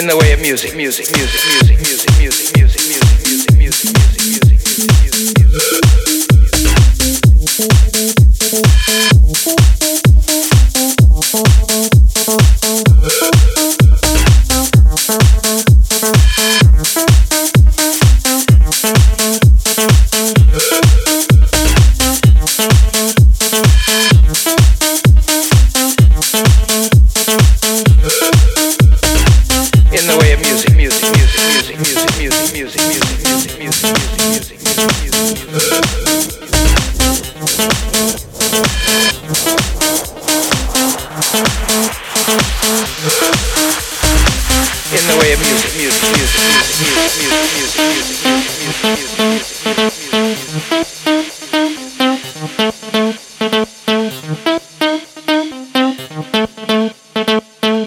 In the way of music, music, music, music,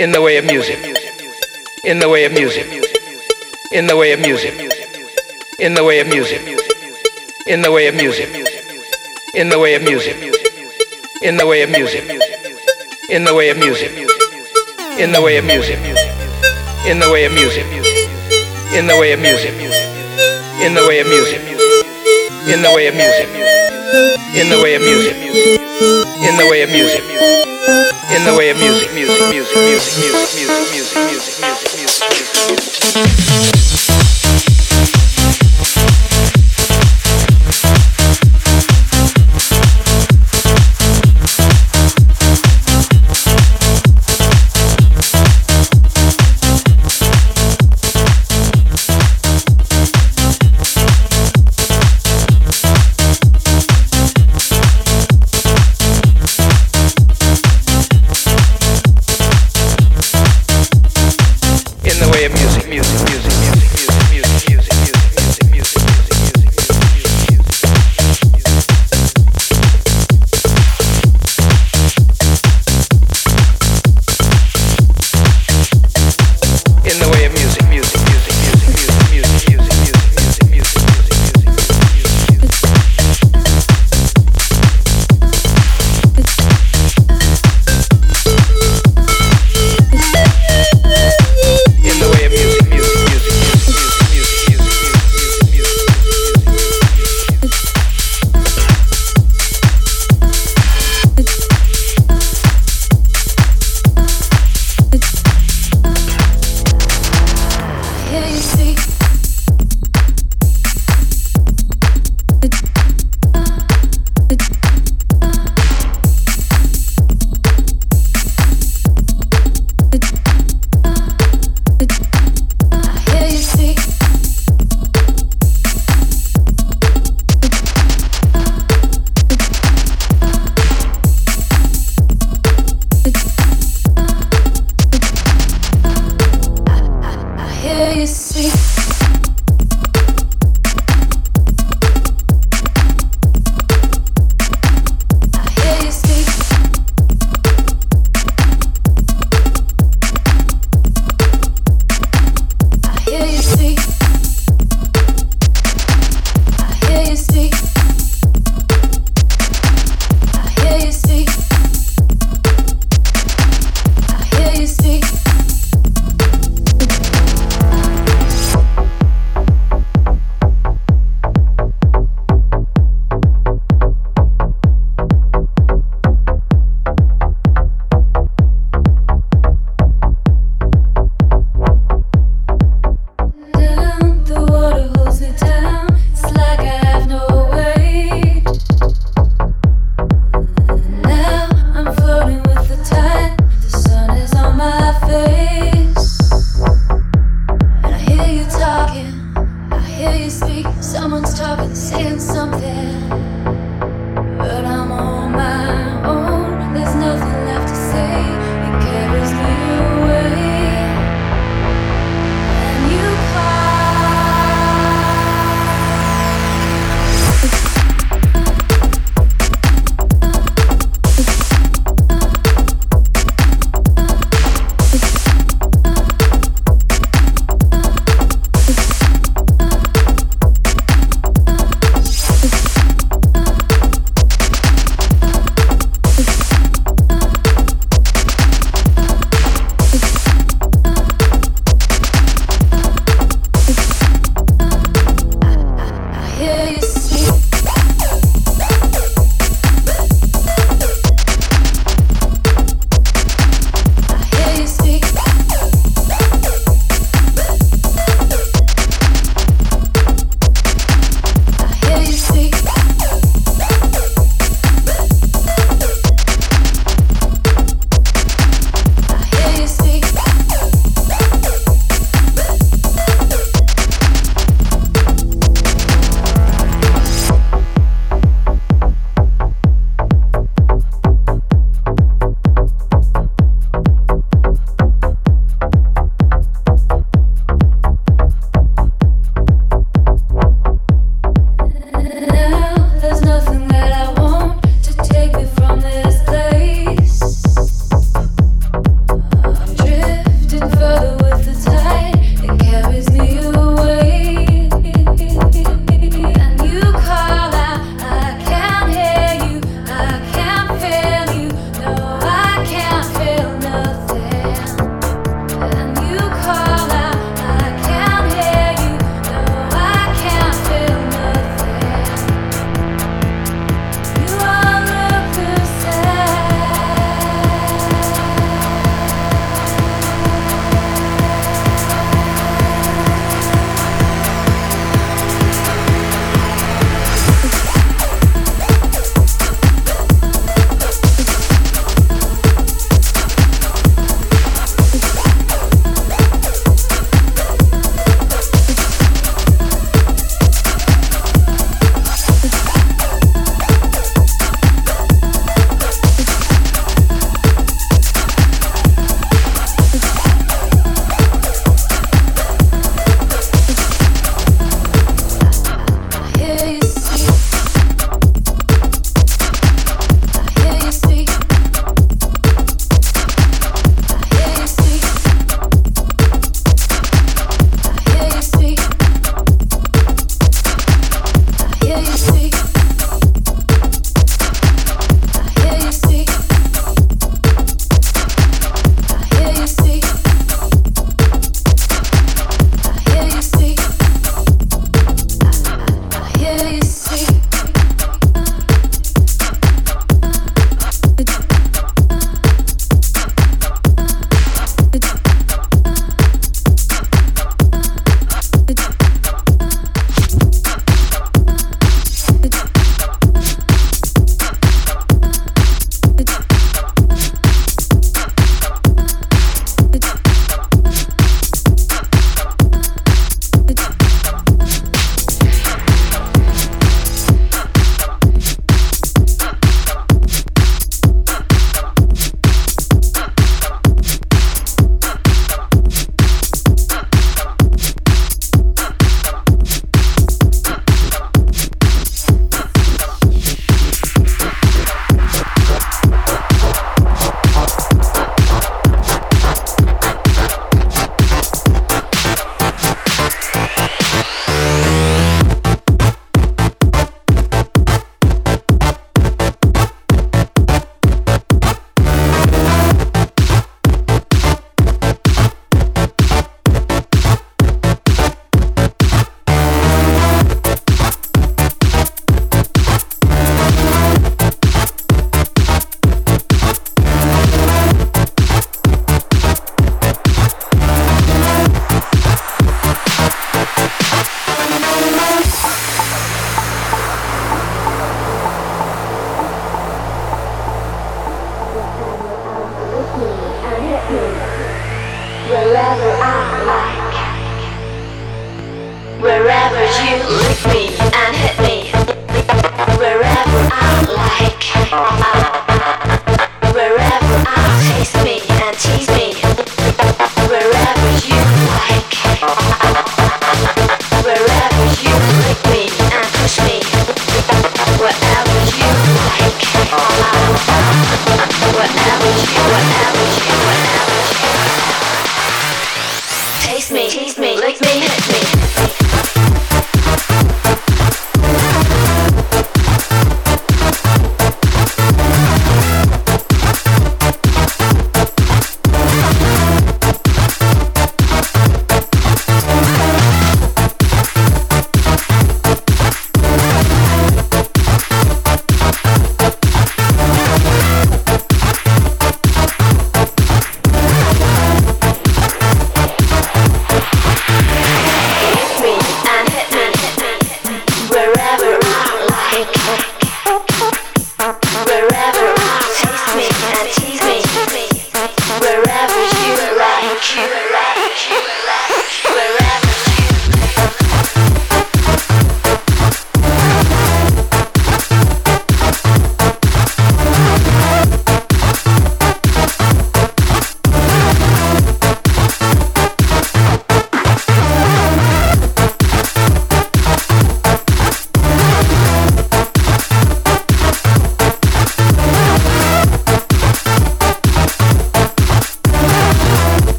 in the way of music, in the way of music, in the way of music, in the way of music, in the way of music, in the way of music, in the way of music, in the way of music, in the way of music, in the way of music, in the way of music, in the way of music, in the way of music, in the way of music, in the way of music, in the way of music, music, music, music, music, music, music, music, music, music, music, way of music, music, music.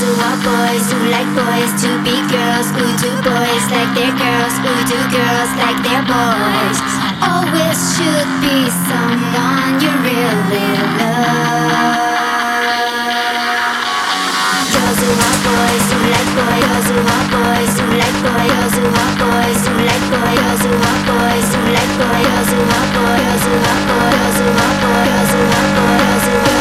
who are boys, who like boys to be girls, who do boys like their girls, who do girls like their boys. Always should be someone you really love. Girls who are boys, who like boys, girls who are boys, who like boys, girls who are boys, who like boys, girls who are boys, who like boys, girls who are boys, who are boys, who are boys, who are boys, who are boys.